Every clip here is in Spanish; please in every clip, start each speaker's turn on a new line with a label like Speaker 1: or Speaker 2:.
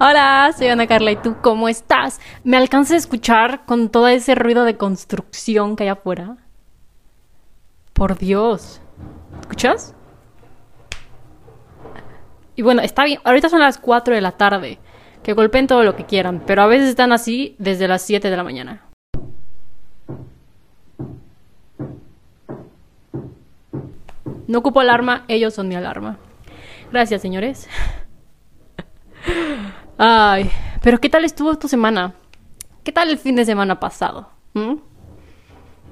Speaker 1: Hola, soy Ana Carla y tú, ¿cómo estás? ¿Me alcanzas a escuchar con todo ese ruido de construcción que hay afuera? Por Dios. ¿Escuchas? Y bueno, está bien. Ahorita son las 4 de la tarde. Que golpeen todo lo que quieran, pero a veces están así desde las 7 de la mañana. No ocupo alarma, ellos son mi alarma. Gracias, señores. Ay, pero ¿qué tal estuvo tu semana? ¿Qué tal el fin de semana pasado? ¿Mm?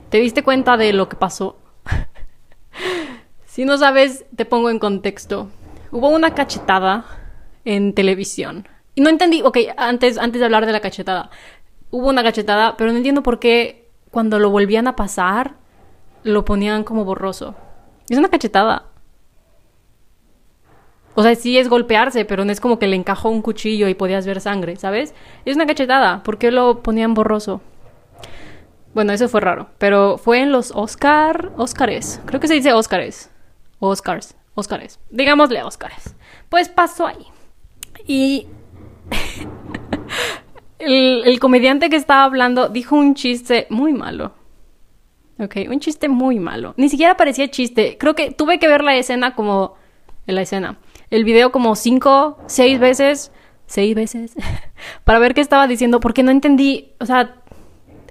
Speaker 1: ¿Te diste cuenta de lo que pasó? si no sabes, te pongo en contexto. Hubo una cachetada en televisión. Y no entendí, ok, antes, antes de hablar de la cachetada. Hubo una cachetada, pero no entiendo por qué cuando lo volvían a pasar, lo ponían como borroso. Es una cachetada. O sea, sí es golpearse, pero no es como que le encajó un cuchillo y podías ver sangre, ¿sabes? Es una cachetada. ¿Por qué lo ponían borroso? Bueno, eso fue raro. Pero fue en los Oscar... Oscars. Creo que se dice Oscars. Oscars. Oscars. Digámosle Oscars. Pues pasó ahí. Y... el, el comediante que estaba hablando dijo un chiste muy malo. Ok, un chiste muy malo. Ni siquiera parecía chiste. Creo que tuve que ver la escena como... En la escena el video como cinco, seis veces, seis veces, para ver qué estaba diciendo, porque no entendí, o sea,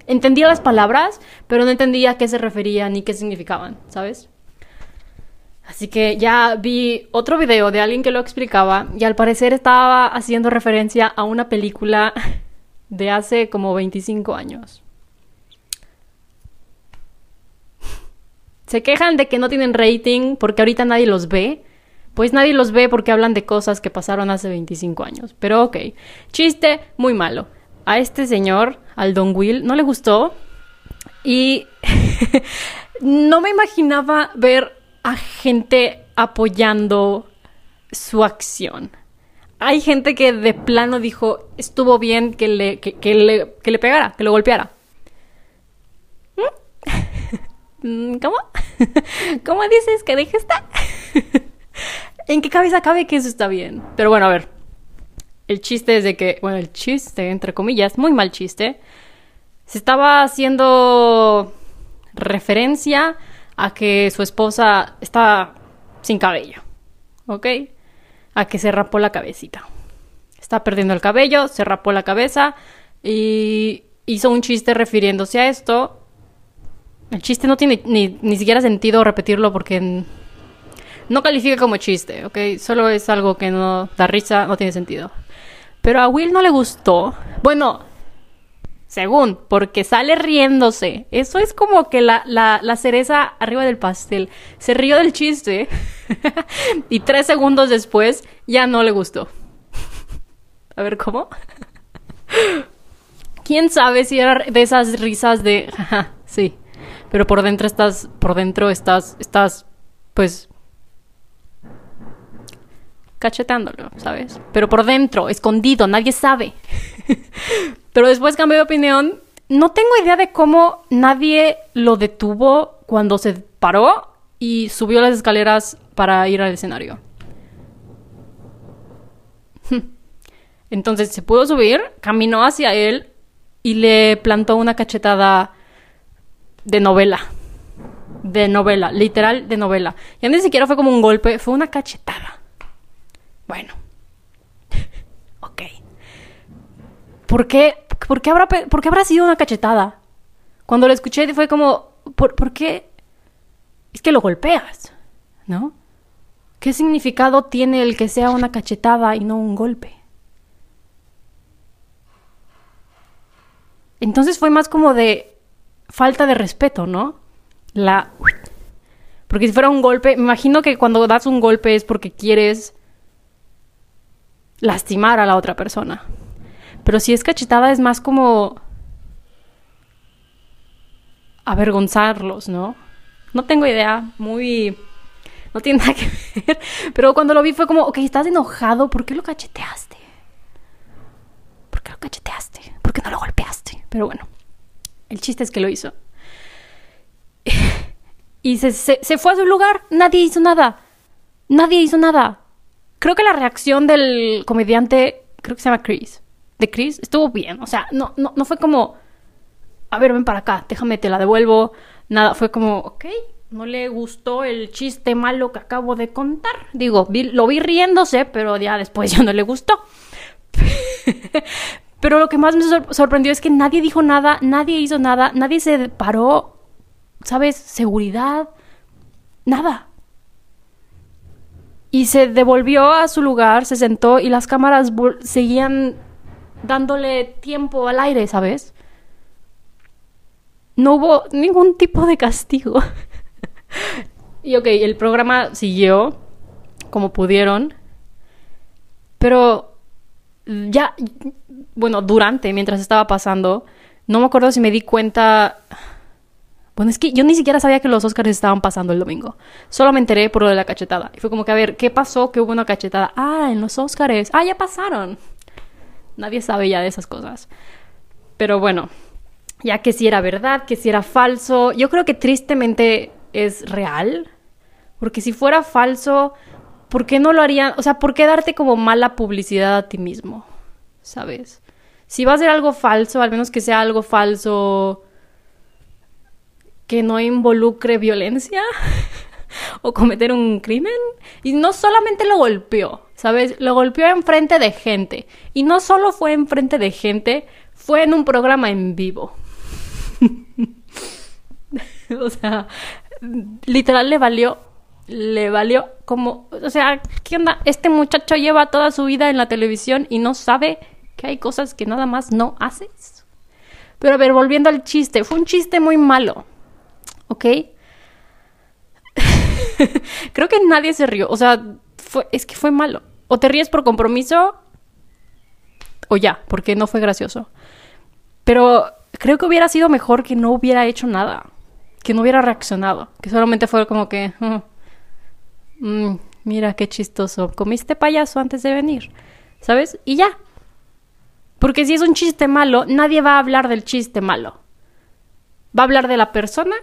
Speaker 1: entendía las palabras, pero no entendía a qué se referían ni qué significaban, ¿sabes? Así que ya vi otro video de alguien que lo explicaba y al parecer estaba haciendo referencia a una película de hace como 25 años. Se quejan de que no tienen rating porque ahorita nadie los ve, pues nadie los ve porque hablan de cosas que pasaron hace 25 años. Pero ok, chiste muy malo. A este señor, al Don Will, no le gustó y no me imaginaba ver a gente apoyando su acción. Hay gente que de plano dijo, estuvo bien que le, que, le, que le pegara, que lo golpeara. ¿Mm? ¿Cómo? ¿Cómo dices que deje estar? ¿En qué cabeza cabe que eso está bien? Pero bueno, a ver. El chiste es de que, bueno, el chiste, entre comillas, muy mal chiste, se estaba haciendo referencia a que su esposa está sin cabello, ¿ok? A que se rapó la cabecita. Está perdiendo el cabello, se rapó la cabeza y hizo un chiste refiriéndose a esto. El chiste no tiene ni, ni siquiera sentido repetirlo porque no califica como chiste, ¿ok? Solo es algo que no da risa, no tiene sentido. Pero a Will no le gustó. Bueno, según, porque sale riéndose. Eso es como que la, la, cereza arriba del pastel. Se rió del chiste y tres segundos después ya no le gustó. a ver, ¿cómo? ¿Quién sabe si era de esas risas de... sí, pero por dentro estás, por dentro estás, estás, pues, cachetándolo, ¿sabes? Pero por dentro, escondido, nadie sabe. Pero después cambió de opinión. No tengo idea de cómo nadie lo detuvo cuando se paró y subió las escaleras para ir al escenario. Entonces se pudo subir, caminó hacia él y le plantó una cachetada de novela. De novela, literal de novela. Ya ni siquiera fue como un golpe, fue una cachetada. Bueno. ok. ¿Por qué, por, qué habrá, ¿Por habrá sido una cachetada? Cuando lo escuché fue como, ¿por, ¿por qué? Es que lo golpeas, ¿no? ¿Qué significado tiene el que sea una cachetada y no un golpe? Entonces fue más como de falta de respeto, ¿no? La... Porque si fuera un golpe, me imagino que cuando das un golpe es porque quieres lastimar a la otra persona. Pero si es cachetada es más como avergonzarlos, ¿no? No tengo idea, muy... No tiene nada que ver. Pero cuando lo vi fue como, ok, estás enojado, ¿por qué lo cacheteaste? ¿Por qué lo cacheteaste? ¿Por qué no lo golpeaste? Pero bueno, el chiste es que lo hizo. Y se, se fue a su lugar, nadie hizo nada. Nadie hizo nada creo que la reacción del comediante creo que se llama Chris. De Chris, estuvo bien. O sea, no, no, no fue como, a ver, ven para acá, déjame, te la devuelvo. Nada, fue como, ok, no le gustó el chiste malo que acabo de contar. Digo, lo vi riéndose, pero ya después ya no le gustó. pero lo que más me sorprendió es que nadie dijo nada, nadie hizo nada, nadie se paró, ¿sabes? Seguridad, nada. Y se devolvió a su lugar, se sentó y las cámaras seguían dándole tiempo al aire, ¿sabes? No hubo ningún tipo de castigo. y ok, el programa siguió como pudieron. Pero ya, bueno, durante, mientras estaba pasando, no me acuerdo si me di cuenta... Bueno, es que yo ni siquiera sabía que los Oscars estaban pasando el domingo. Solo me enteré por lo de la cachetada. Y fue como que, a ver, ¿qué pasó? Que hubo una cachetada. Ah, en los Oscars. Ah, ya pasaron. Nadie sabe ya de esas cosas. Pero bueno, ya que si era verdad, que si era falso. Yo creo que tristemente es real. Porque si fuera falso, ¿por qué no lo harían? O sea, ¿por qué darte como mala publicidad a ti mismo? ¿Sabes? Si va a ser algo falso, al menos que sea algo falso que no involucre violencia o cometer un crimen. Y no solamente lo golpeó, ¿sabes? Lo golpeó en frente de gente. Y no solo fue en frente de gente, fue en un programa en vivo. o sea, literal le valió, le valió como, o sea, ¿qué onda? Este muchacho lleva toda su vida en la televisión y no sabe que hay cosas que nada más no haces. Pero a ver, volviendo al chiste, fue un chiste muy malo, ¿ok? Creo que nadie se rió, o sea, es que fue malo. O te ríes por compromiso, o ya, porque no fue gracioso. Pero creo que hubiera sido mejor que no hubiera hecho nada que no hubiera reaccionado, que solamente fue como que, mm, mm, mira qué chistoso, comiste payaso antes de venir, ¿sabes? Y ya. Porque si es un chiste malo, nadie va a hablar del chiste malo. Va a hablar de la persona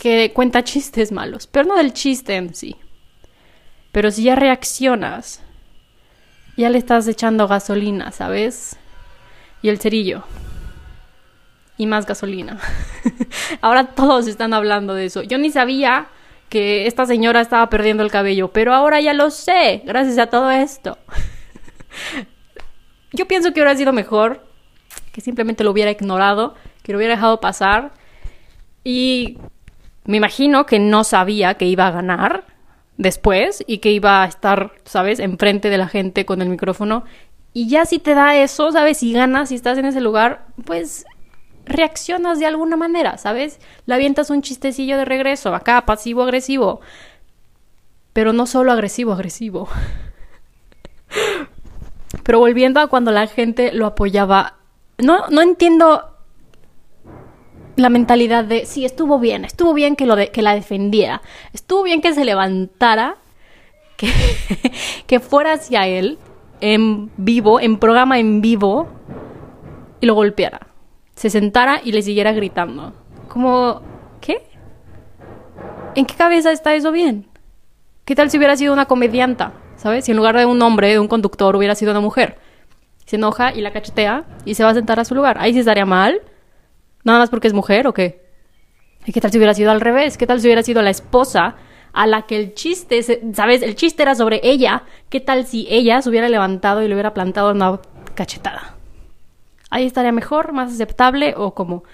Speaker 1: que cuenta chistes malos, pero no del chiste en sí. Pero si ya reaccionas, ya le estás echando gasolina, ¿sabes? Y el cerillo y más gasolina. ahora todos están hablando de eso. Yo ni sabía que esta señora estaba perdiendo el cabello, pero ahora ya lo sé, gracias a todo esto. Yo pienso que hubiera sido mejor que simplemente lo hubiera ignorado, que lo hubiera dejado pasar y me imagino que no sabía que iba a ganar después y que iba a estar, ¿sabes?, enfrente de la gente con el micrófono. Y ya si te da eso, ¿sabes? Si ganas, si estás en ese lugar, pues reaccionas de alguna manera, ¿sabes? Le avientas un chistecillo de regreso, acá pasivo-agresivo. Pero no solo agresivo-agresivo. Pero volviendo a cuando la gente lo apoyaba, no, no entiendo la mentalidad de, sí, estuvo bien, estuvo bien que, lo de, que la defendiera, estuvo bien que se levantara, que, que fuera hacia él en vivo, en programa en vivo, y lo golpeara se sentara y le siguiera gritando. Como, ¿qué? ¿En qué cabeza está eso bien? ¿Qué tal si hubiera sido una comedianta? ¿Sabes? Si en lugar de un hombre, de un conductor, hubiera sido una mujer. Se enoja y la cachetea y se va a sentar a su lugar. Ahí sí estaría mal. Nada más porque es mujer o qué. ¿Y qué tal si hubiera sido al revés? ¿Qué tal si hubiera sido la esposa a la que el chiste, ¿sabes? El chiste era sobre ella. ¿Qué tal si ella se hubiera levantado y le hubiera plantado una cachetada? ahí estaría mejor, más aceptable o como...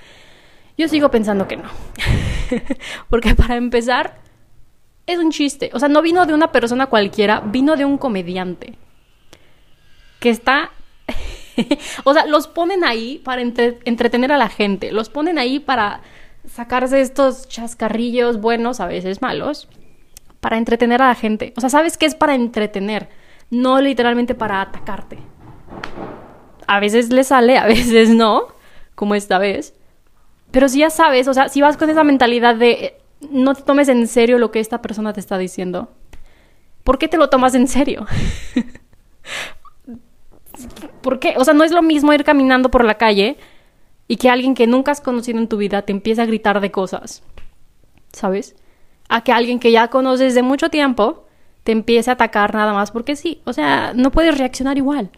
Speaker 1: Yo sigo pensando que no. Porque para empezar, es un chiste. O sea, no vino de una persona cualquiera, vino de un comediante. Que está... o sea, los ponen ahí para entretener a la gente. Los ponen ahí para sacarse estos chascarrillos buenos, a veces malos, para entretener a la gente. O sea, ¿sabes qué es para entretener? No literalmente para atacarte a veces le sale, a veces no, como esta vez. Pero si ya sabes, o sea, si vas con esa mentalidad de eh, no te tomes en serio lo que esta persona te está diciendo, ¿por qué te lo tomas en serio? ¿Por qué? O sea, no es lo mismo ir caminando por la calle y que alguien que nunca has conocido en tu vida te empiece a gritar de cosas, ¿sabes? A que alguien que ya conoces de mucho tiempo te empiece a atacar nada más porque sí. O sea, no puedes reaccionar igual.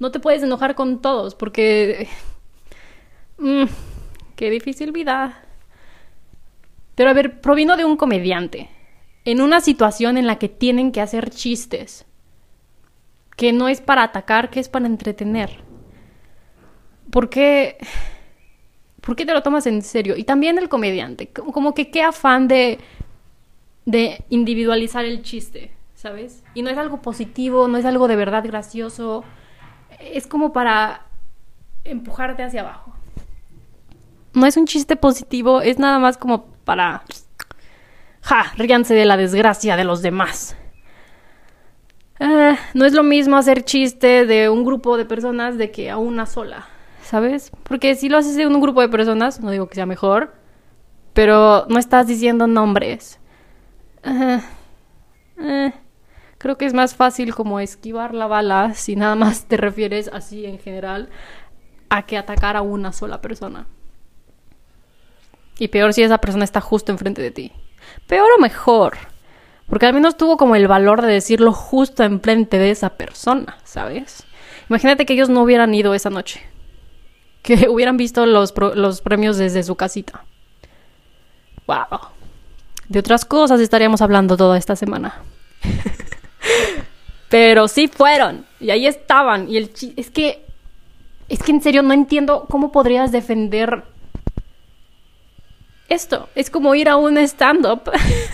Speaker 1: No te puedes enojar con todos porque... Mm, qué difícil vida. Pero a ver, provino de un comediante, en una situación en la que tienen que hacer chistes, que no es para atacar, que es para entretener. ¿Por qué? ¿Por qué te lo tomas en serio? Y también el comediante, como que qué afán de, de individualizar el chiste, ¿sabes? Y no es algo positivo, no es algo de verdad gracioso, es como para empujarte hacia abajo. No es un chiste positivo, es nada más como para... Ja, ríanse de la desgracia de los demás. Ah, no es lo mismo hacer chiste de un grupo de personas de que a una sola. ¿sabes? Porque si lo haces de un grupo de personas, no digo que sea mejor, pero no estás diciendo nombres. Eh, creo que es más fácil como esquivar la bala si nada más te refieres así en general a que atacar a una sola persona. Y peor si esa persona está justo enfrente de ti. Peor o mejor. Porque al menos tuvo como el valor de decirlo justo enfrente de esa persona, ¿sabes? Imagínate que ellos no hubieran ido esa noche que hubieran visto los, los premios desde su casita. Wow. De otras cosas estaríamos hablando toda esta semana. Pero sí fueron. Y ahí estaban. Y el es que. Es que en serio no entiendo cómo podrías defender esto. Es como ir a un stand-up.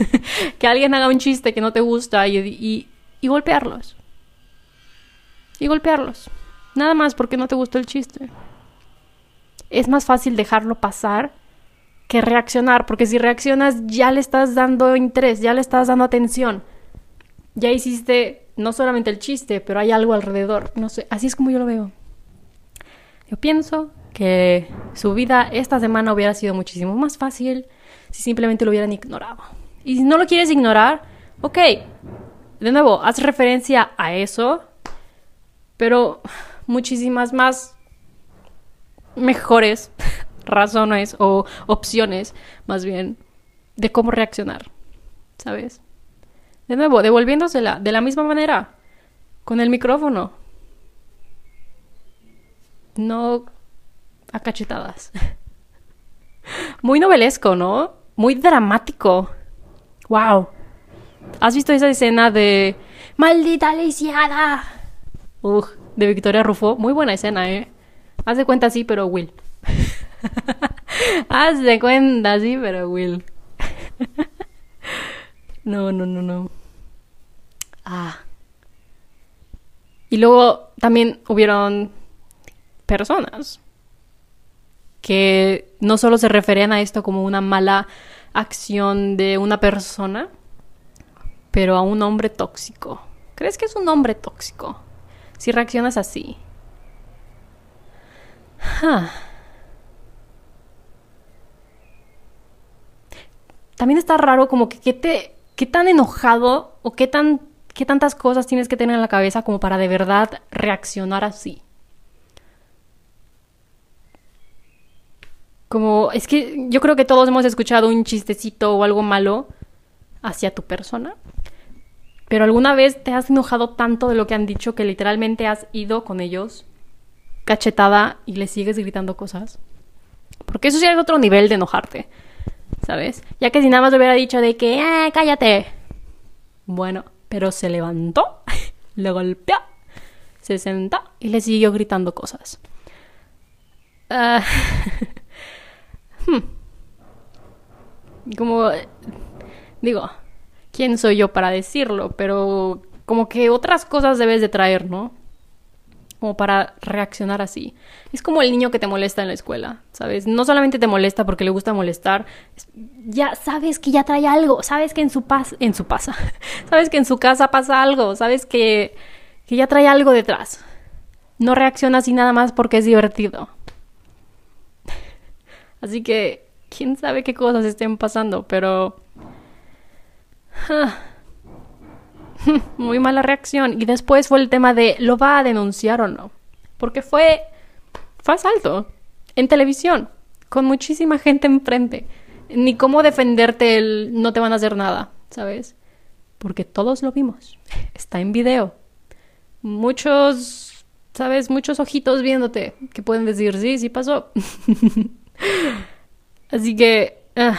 Speaker 1: que alguien haga un chiste que no te gusta y, y, golpearlos. Y golpearlos. Nada más porque no te gustó el chiste es más fácil dejarlo pasar que reaccionar, porque si reaccionas ya le estás dando interés, ya le estás dando atención. Ya hiciste no solamente el chiste, pero hay algo alrededor. No sé, así es como yo lo veo. Yo pienso que su vida esta semana hubiera sido muchísimo más fácil si simplemente lo hubieran ignorado. Y si no lo quieres ignorar, ok, de nuevo, haz referencia a eso, pero muchísimas más mejores razones o opciones, más bien, de cómo reaccionar, ¿sabes? De nuevo, devolviéndosela de la misma manera, con el micrófono. No a cachetadas. Muy novelesco, ¿no? Muy dramático. ¡Wow! ¿Has visto esa escena de ¡Maldita lisiada! Ugh, de Victoria Rufo. Muy buena escena, ¿eh? Haz de cuenta sí, pero Will. Haz de cuenta sí, pero Will. no, no, no, no. Ah. Y luego también hubieron personas que no solo se referían a esto como una mala acción de una persona, pero a un hombre tóxico. ¿Crees que es un hombre tóxico? Si reaccionas así. También está raro como que qué te qué tan enojado o qué tan qué tantas cosas tienes que tener en la cabeza como para de verdad reaccionar así. Como es que yo creo que todos hemos escuchado un chistecito o algo malo hacia tu persona. Pero alguna vez te has enojado tanto de lo que han dicho que literalmente has ido con ellos cachetada y le sigues gritando cosas. Porque eso ya es otro nivel de enojarte, ¿sabes? Ya que si nada más hubiera dicho de que, eh, cállate. Bueno, pero se levantó, le golpeó, se sentó y le siguió gritando cosas. Ah, hmm. Como, digo, ¿quién soy yo para decirlo? Pero como que otras cosas debes de traer, ¿no? como para reaccionar así. Es como el niño que te molesta en la escuela, ¿sabes? No solamente te molesta porque le gusta molestar, ya sabes que ya trae algo, sabes que en su paz, en su pasa, sabes que en su casa pasa algo, sabes que, que ya trae algo detrás. No reacciona así nada más porque es divertido. Así que, quién sabe qué cosas estén pasando, pero... Ah, Muy mala reacción. Y después fue el tema de, ¿lo va a denunciar o no? Porque fue, fue asalto en televisión, con muchísima gente enfrente. Ni cómo defenderte el no te van a hacer nada, ¿sabes? Porque todos lo vimos. Está en video. Muchos ¿sabes? Muchos ojitos viéndote que pueden decir, sí, sí pasó. Así que, ah,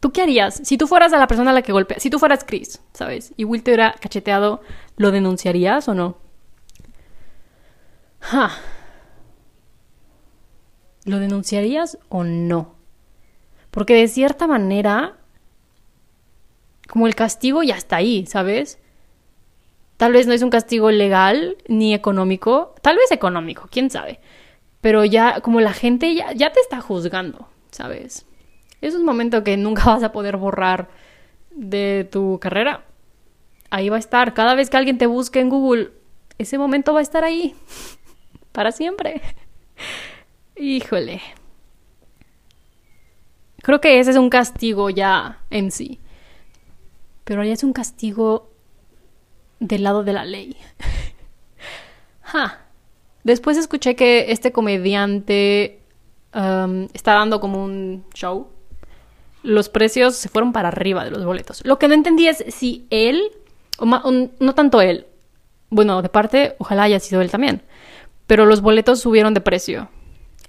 Speaker 1: ¿tú qué harías? Si tú fueras a la persona a la que golpea, si tú fueras Chris, ¿sabes? Y Will te hubiera cacheteado, ¿lo denunciarías o no? ¿Lo denunciarías o no? Porque de cierta manera, como el castigo ya está ahí, ¿sabes? Tal vez no es un castigo legal ni económico, tal vez económico, quién sabe. Pero ya, como la gente ya, ya te está juzgando, ¿sabes? Es un momento que nunca vas a poder borrar de tu carrera. Ahí va a estar. Cada vez que alguien te busque en Google, ese momento va a estar ahí. Para siempre. Híjole. Creo que ese es un castigo ya en sí. Pero ya es un castigo del lado de la ley. Después escuché que este comediante um, está dando como un show. Los precios se fueron para arriba de los boletos. Lo que no entendí es si él, o, no tanto él, bueno, de parte, ojalá haya sido él también, pero los boletos subieron de precio.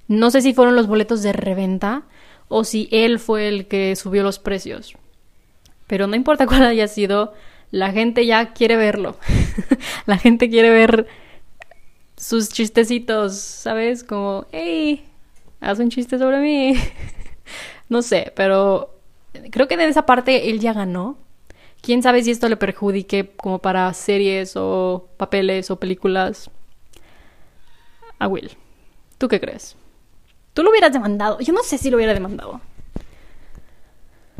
Speaker 1: No sé si fueron los boletos de reventa o si él fue el que subió los precios. Pero no importa cuál haya sido, la gente ya quiere verlo. la gente quiere ver sus chistecitos, ¿sabes? Como, hey, haz un chiste sobre mí. no sé, pero creo que de esa parte él ya ganó. Quién sabe si esto le perjudique como para series o papeles o películas a Will. ¿Tú qué crees? ¿Tú lo hubieras demandado? Yo no sé si lo hubiera demandado.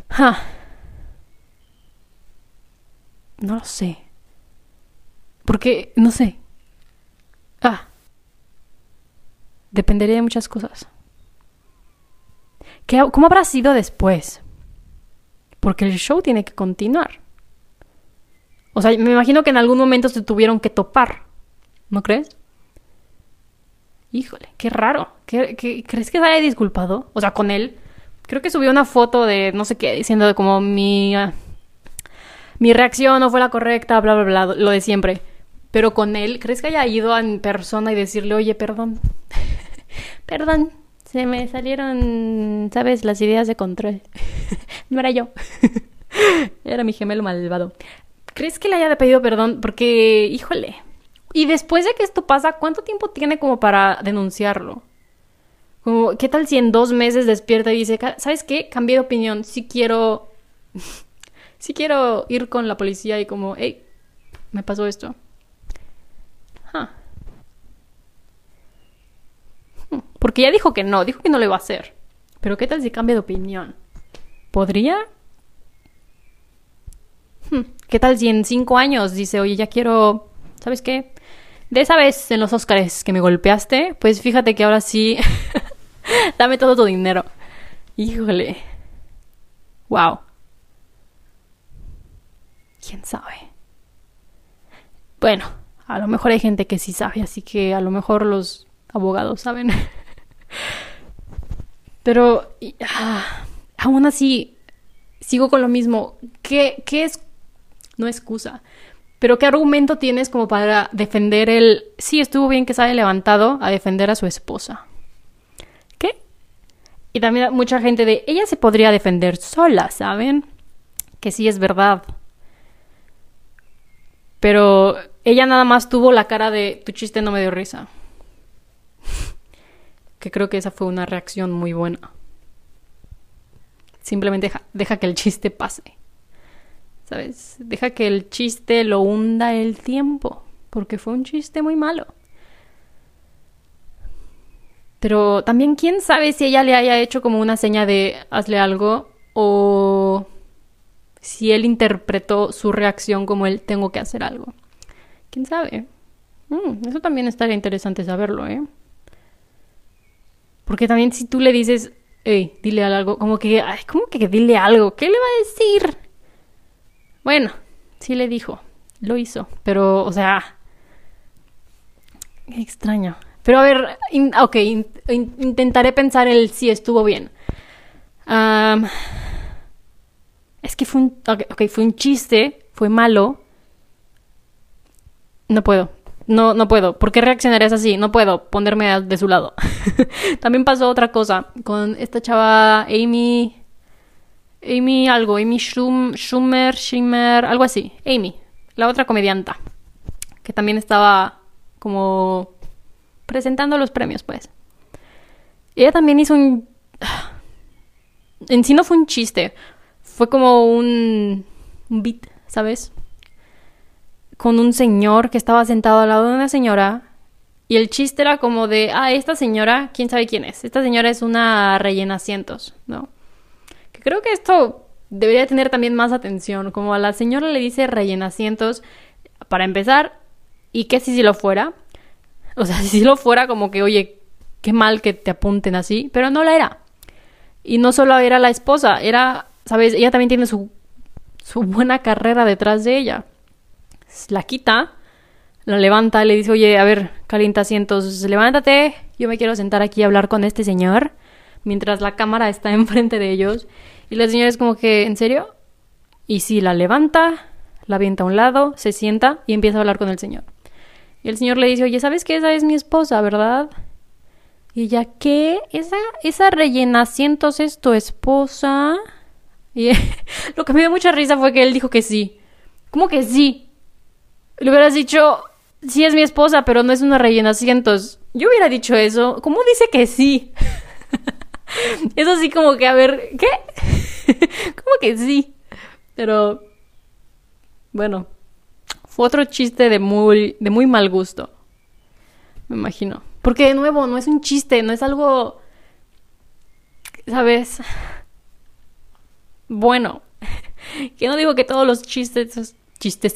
Speaker 1: Ja. No lo sé. Porque, no sé. Ah. Dependería de muchas cosas. ¿Qué, ¿Cómo habrá sido después? Porque el show tiene que continuar. O sea, me imagino que en algún momento se tuvieron que topar. ¿No crees? Híjole, qué raro. ¿Qué, crees que se haya disculpado? O sea, con él. Creo que subió una foto de no sé qué, diciendo de como mi. Mi reacción no fue la correcta, bla, bla, bla, lo de siempre. Pero con él, ¿crees que haya ido en persona y decirle, oye, perdón? Perdón, se me salieron, ¿sabes? Las ideas de control. no era yo. era mi gemelo malvado. ¿Crees que le haya pedido perdón? Porque, híjole. Y después de que esto pasa, ¿cuánto tiempo tiene como para denunciarlo? Como, ¿Qué tal si en dos meses despierta y dice, ¿sabes qué? Cambié de opinión, sí quiero si quiero ir con la policía y como, hey, me pasó esto. Porque ya dijo que no, dijo que no lo iba a hacer. Pero ¿qué tal si cambia de opinión? ¿Podría? Hmm, ¿Qué tal si en cinco años dice, oye, ya quiero, ¿sabes qué? De esa vez en los Oscars que me golpeaste, pues fíjate que ahora sí, dame todo tu dinero. Híjole. Wow. ¿Quién sabe? Bueno, a lo mejor hay gente que sí sabe, así que a lo mejor los abogados saben. Pero ah, aún así, sigo con lo mismo. ¿Qué, ¿Qué es? No excusa. Pero ¿qué argumento tienes como para defender el... Sí, estuvo bien que se haya levantado a defender a su esposa. ¿Qué? Y también mucha gente de... Ella se podría defender sola, ¿saben? Que sí es verdad. Pero ella nada más tuvo la cara de tu chiste no me dio risa. Que creo que esa fue una reacción muy buena. Simplemente deja, que el chiste pase. ¿Sabes? Deja que el chiste lo hunda el tiempo. Porque fue un chiste muy malo. Pero también quién sabe si ella le haya hecho como una seña de hazle algo o si él interpretó su reacción como él tengo que hacer algo. ¿Quién sabe? Mm, eso también estaría interesante saberlo, ¿eh? Porque también si tú le dices, hey, dile algo, como que, ay, ¿cómo que dile algo? ¿Qué le va a decir? Bueno, sí le dijo, lo hizo, pero, o sea, extraño. Pero a ver, ok, intentaré pensar el si estuvo bien. Um, es que fue un, okay, fue un chiste, fue malo. No puedo. No, no puedo. ¿Por qué reaccionarías así? No puedo ponerme de su lado. También pasó otra cosa con esta chava Amy. Amy algo, Amy Schum, Schumer, Schimmer, algo así. Amy, la otra comedianta. Que también estaba como presentando los premios, pues. Ella también hizo un... En sí no fue un chiste. Fue como un... Un beat, ¿sabes? Con un señor que estaba sentado al lado de una señora y el chiste era como de, ah, esta señora, quién sabe quién es. Esta señora es una rellena asientos, ¿no? Que creo que esto debería tener también más atención. Como a la señora le dice rellena asientos, para empezar, y que si, si lo fuera. O sea, si lo fuera, como que, oye, qué mal que te apunten así, pero no la era. Y no solo era la esposa, era, ¿sabes? Ella también tiene su, su buena carrera detrás de ella la quita, la levanta, le dice, oye, a ver, calienta asientos, levántate, yo me quiero sentar aquí a hablar con este señor, mientras la cámara está enfrente de ellos. Y la señora es como que, ¿en serio? Y sí, la levanta, la avienta a un lado, se sienta y empieza a hablar con el señor. Y el señor le dice, oye, ¿sabes qué? Esa es mi esposa, ¿verdad? Y ella, ¿qué? ¿Esa, esa rellena asientos es tu esposa? Y lo que me dio mucha risa fue que él dijo que sí. ¿Cómo que sí? Le hubieras dicho, sí es mi esposa, pero no es una rellena asientos. Yo hubiera dicho eso. ¿Cómo dice que sí? es así como que, a ver, ¿qué? ¿Cómo que sí? Pero, bueno, fue otro chiste de muy, de muy mal gusto. Me imagino. Porque de nuevo, no es un chiste, no es algo, ¿sabes? Bueno, que no digo que todos los chistes chistes,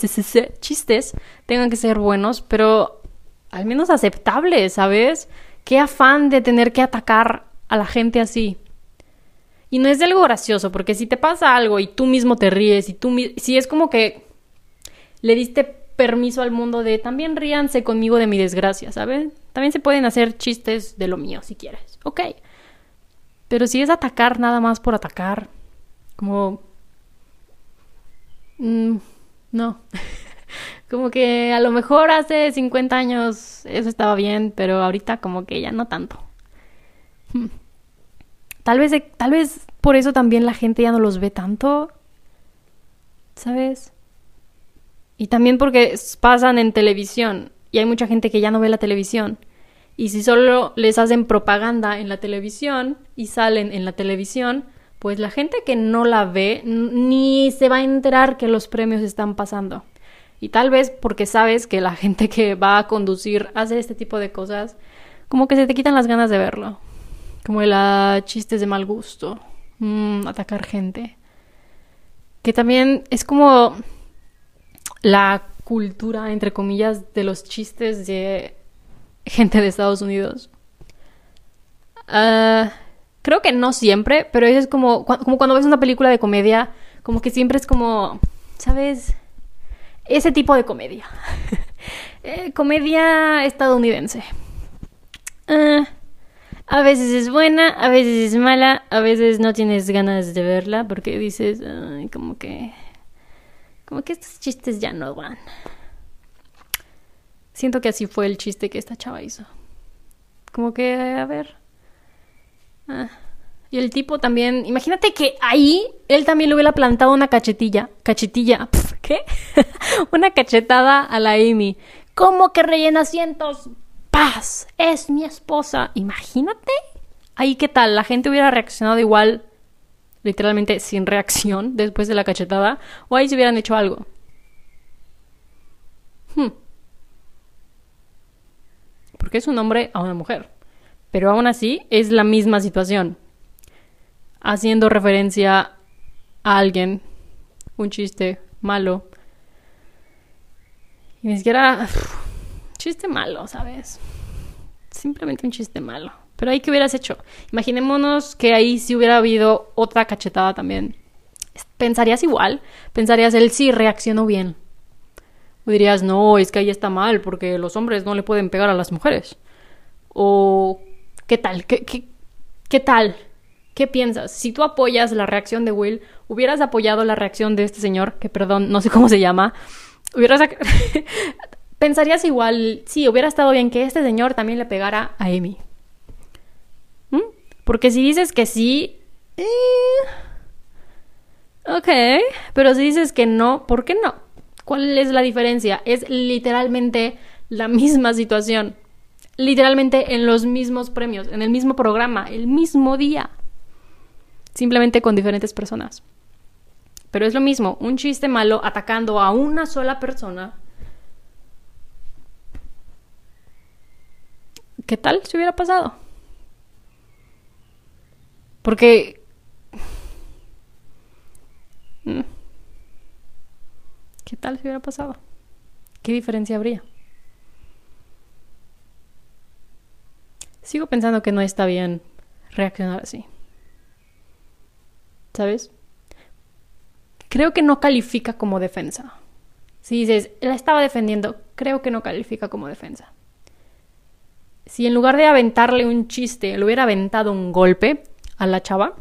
Speaker 1: chistes tengan que ser buenos, pero al menos aceptables, ¿sabes? Qué afán de tener que atacar a la gente así. Y no es de algo gracioso, porque si te pasa algo y tú mismo te ríes y tú si es como que le diste permiso al mundo de también ríanse conmigo de mi desgracia, ¿sabes? También se pueden hacer chistes de lo mío si quieres. Ok. Pero si es atacar nada más por atacar, como mm, no. como que a lo mejor hace 50 años eso estaba bien, pero ahorita como que ya no tanto. Hmm. Tal vez, tal vez por eso también la gente ya no los ve tanto. ¿Sabes? Y también porque pasan en televisión y hay mucha gente que ya no ve la televisión. Y si solo les hacen propaganda en la televisión y salen en la televisión, pues la gente que no la ve ni se va a enterar que los premios están pasando. Y tal vez porque sabes que la gente que va a conducir hace este tipo de cosas, como que se te quitan las ganas de verlo. Como el chistes de mal gusto, mm, atacar gente. Que también es como la cultura, entre comillas, de los chistes de gente de Estados Unidos. Ah Creo que no siempre, pero es como, como cuando ves una película de comedia, como que siempre es como, ¿sabes? Ese tipo de comedia. Eh, comedia estadounidense. Ah, a veces es buena, a veces es mala, a veces no tienes ganas de verla porque dices, como que... Como que estos chistes ya no van. Siento que así fue el chiste que esta chava hizo. Como que, a ver, Ah. Y el tipo también, imagínate que ahí él también le hubiera plantado una cachetilla, cachetilla, ¿qué? una cachetada a la Amy. ¿Cómo que rellena asientos? Paz, es mi esposa. Imagínate. Ahí qué tal, la gente hubiera reaccionado igual, literalmente sin reacción después de la cachetada, o ahí se hubieran hecho algo. Hmm. Porque es un hombre a una mujer. Pero aún así es la misma situación. Haciendo referencia a alguien, un chiste malo. Y ni siquiera chiste malo, ¿sabes? Simplemente un chiste malo. Pero ahí que hubieras hecho. Imaginémonos que ahí sí hubiera habido otra cachetada también. ¿Pensarías igual? ¿Pensarías él sí reaccionó bien? O dirías, no, es que ahí está mal porque los hombres no le pueden pegar a las mujeres. O ¿Qué tal? ¿Qué, qué, tal? ¿Qué piensas? Si tú apoyas la reacción de Will, hubieras apoyado la reacción de este señor, que perdón, no sé cómo se llama, hubieras... pensarías igual, sí, hubiera estado bien que este señor también le pegara a Amy. ¿Mm? Porque si dices que sí, eh, ok, pero si dices que no, ¿por qué no? ¿Cuál es la diferencia? Es literalmente la misma situación. Literalmente en los mismos premios, en el mismo programa, el mismo día. Simplemente con diferentes personas. Pero es lo mismo, un chiste malo atacando a una sola persona. ¿Qué tal si hubiera pasado? Porque... Mm, ¿Qué tal si hubiera pasado? ¿Qué diferencia habría? Sigo pensando que no está bien reaccionar así. ¿Sabes? Creo que no califica como defensa. Si dices, la estaba defendiendo, creo que no califica como defensa. Si en lugar de aventarle un chiste, le hubiera aventado un golpe a la chava,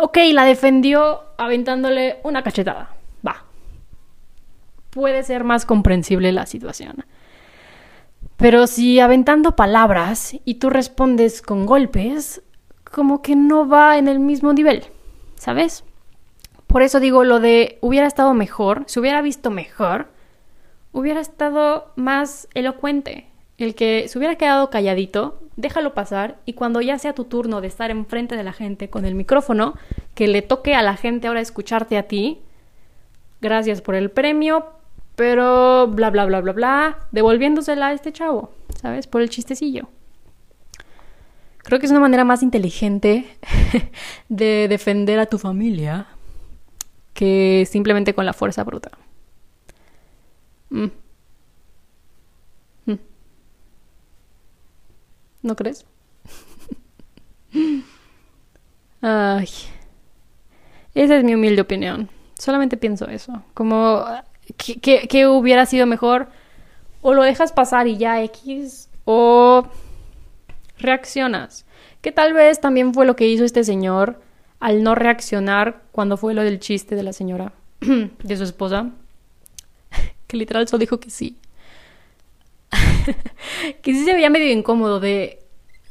Speaker 1: ok, la defendió aventándole una cachetada. Va. Puede ser más comprensible la situación. Pero si aventando palabras y tú respondes con golpes, como que no va en el mismo nivel, ¿sabes? Por eso digo lo de hubiera estado mejor, si hubiera visto mejor, hubiera estado más elocuente. El que se hubiera quedado calladito, déjalo pasar y cuando ya sea tu turno de estar enfrente de la gente con el micrófono, que le toque a la gente ahora escucharte a ti. Gracias por el premio, pero bla bla bla bla bla, devolviéndosela a este chavo, ¿sabes? Por el chistecillo. Creo que es una manera más inteligente de defender a tu familia que simplemente con la fuerza bruta. Mm. Mm. ¿No crees? Ay. Esa es mi humilde opinión. Solamente pienso eso. Como ¿Qué, hubiera sido mejor? O lo dejas pasar y ya X, o reaccionas. Que tal vez también fue lo que hizo este señor al no reaccionar cuando fue lo del chiste de la señora, de su esposa, que literal solo dijo que sí. que sí se veía medio incómodo de,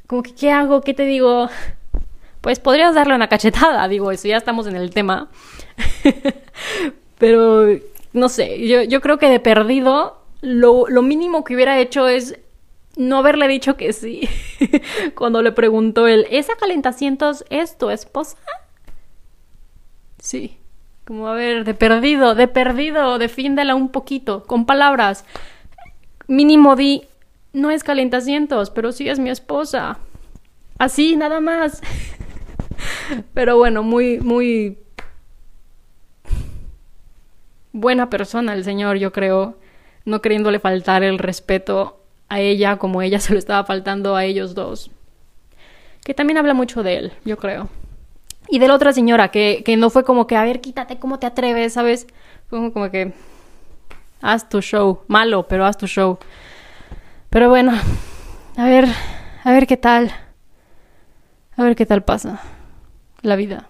Speaker 1: como que, ¿qué hago? ¿Qué te digo? Pues podrías darle una cachetada, digo, eso ya estamos en el tema. Pero no sé, yo, yo creo que de perdido lo, lo mínimo que hubiera hecho es no haberle dicho que sí. Cuando le preguntó él, ¿esa calentacientos es tu esposa? Sí. Como, a ver, de perdido, de perdido, defiéndela un poquito, con palabras. Mínimo di, no es calentacientos, pero sí es mi esposa. Así, nada más. pero bueno, muy, muy buena persona el Señor, yo creo, no queriéndole faltar el respeto a ella como ella se lo estaba faltando a ellos dos. Que también habla mucho de él, yo creo. Y de la otra señora, que, que no fue como que, a ver, quítate, ¿cómo te atreves? ¿Sabes? Fue como que, haz tu show. Malo, pero haz tu show. Pero bueno, a ver, a ver qué tal. A ver qué tal pasa la vida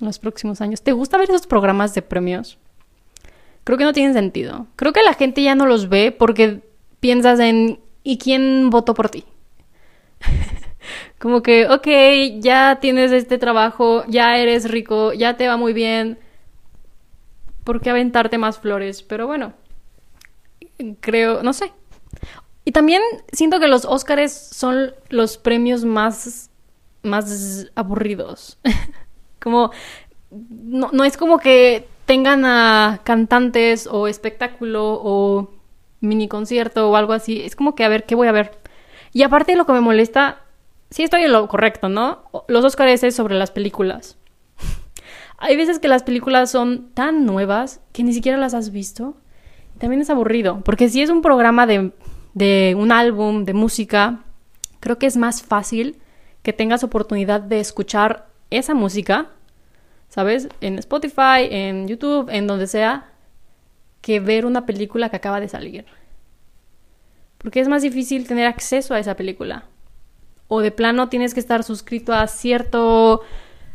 Speaker 1: los próximos años. ¿Te gusta ver esos programas de premios? Creo que no tienen sentido. Creo que la gente ya no los ve porque piensas en ¿y quién votó por ti? Como que, ok, ya tienes este trabajo, ya eres rico, ya te va muy bien. ¿Por qué aventarte más flores? Pero bueno, creo, no sé. Y también siento que los Óscares son los premios más, más aburridos. como, no, no es como que tengan a cantantes o espectáculo o mini concierto o algo así, es como que a ver, ¿qué voy a ver? Y aparte lo que me molesta, sí estoy en lo correcto, ¿no? Los Oscars es sobre las películas. Hay veces que las películas son tan nuevas que ni siquiera las has visto. También es aburrido, porque si es un programa de, de un álbum, de música, creo que es más fácil que tengas oportunidad de escuchar esa música ¿sabes? En Spotify, en YouTube, en donde sea, que ver una película que acaba de salir. Porque es más difícil tener acceso a esa película. O de plano tienes que estar suscrito a cierto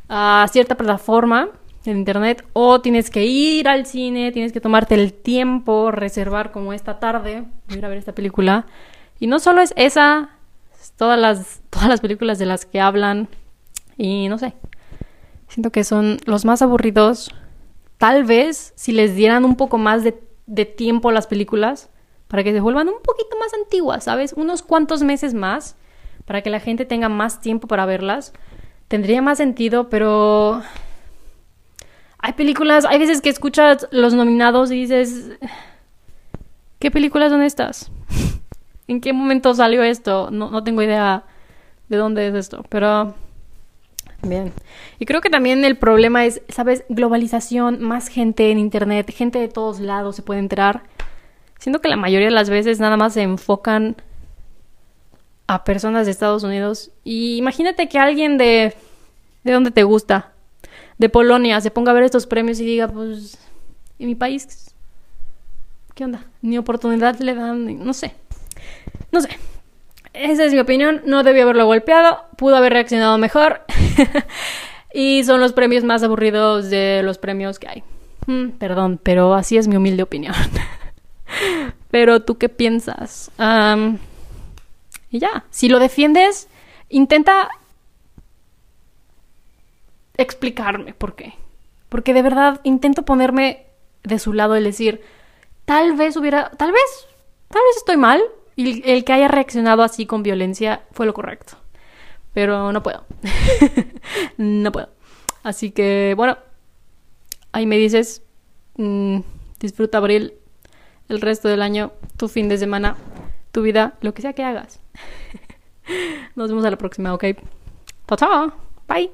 Speaker 1: a cierta plataforma en internet o tienes que ir al cine, tienes que tomarte el tiempo, reservar como esta tarde, ir a ver esta película. Y no solo es esa, todas las, todas las películas de las que hablan y no sé, siento que son los más aburridos. Tal vez si les dieran un poco más de, de tiempo a las películas para que se vuelvan un poquito más antiguas, ¿sabes? Unos cuantos meses más para que la gente tenga más tiempo para verlas. Tendría más sentido, pero hay películas, hay veces que escuchas los nominados y dices, ¿qué películas son estas? ¿En qué momento salió esto? No, no tengo idea de dónde es esto, pero bien. Y creo que también el problema es, ¿sabes? Globalización, más gente en Internet, gente de todos lados se puede entrar. Siento que la mayoría de las veces nada más se enfocan a personas de Estados Unidos. Y imagínate que alguien de... ¿De dónde te gusta? De Polonia se ponga a ver estos premios y diga, pues, en mi país, ¿qué onda? Ni oportunidad le dan, no sé. No sé. Esa es mi opinión. No debió haberlo golpeado. Pudo haber reaccionado mejor. y son los premios más aburridos de los premios que hay. Mm, perdón, pero así es mi humilde opinión. pero tú qué piensas? Y ya, si lo defiendes, intenta explicarme por qué. Porque de verdad intento ponerme de su lado y decir, tal vez hubiera, tal vez, tal vez estoy mal y el que haya reaccionado así con violencia fue lo correcto. Pero no puedo. no puedo. Así que, bueno, ahí me dices, mm, disfruta abril, el resto del año, tu fin de semana, tu vida, lo que sea que hagas. Nos vemos a la próxima, ¿ok? Chao, chao. Bye.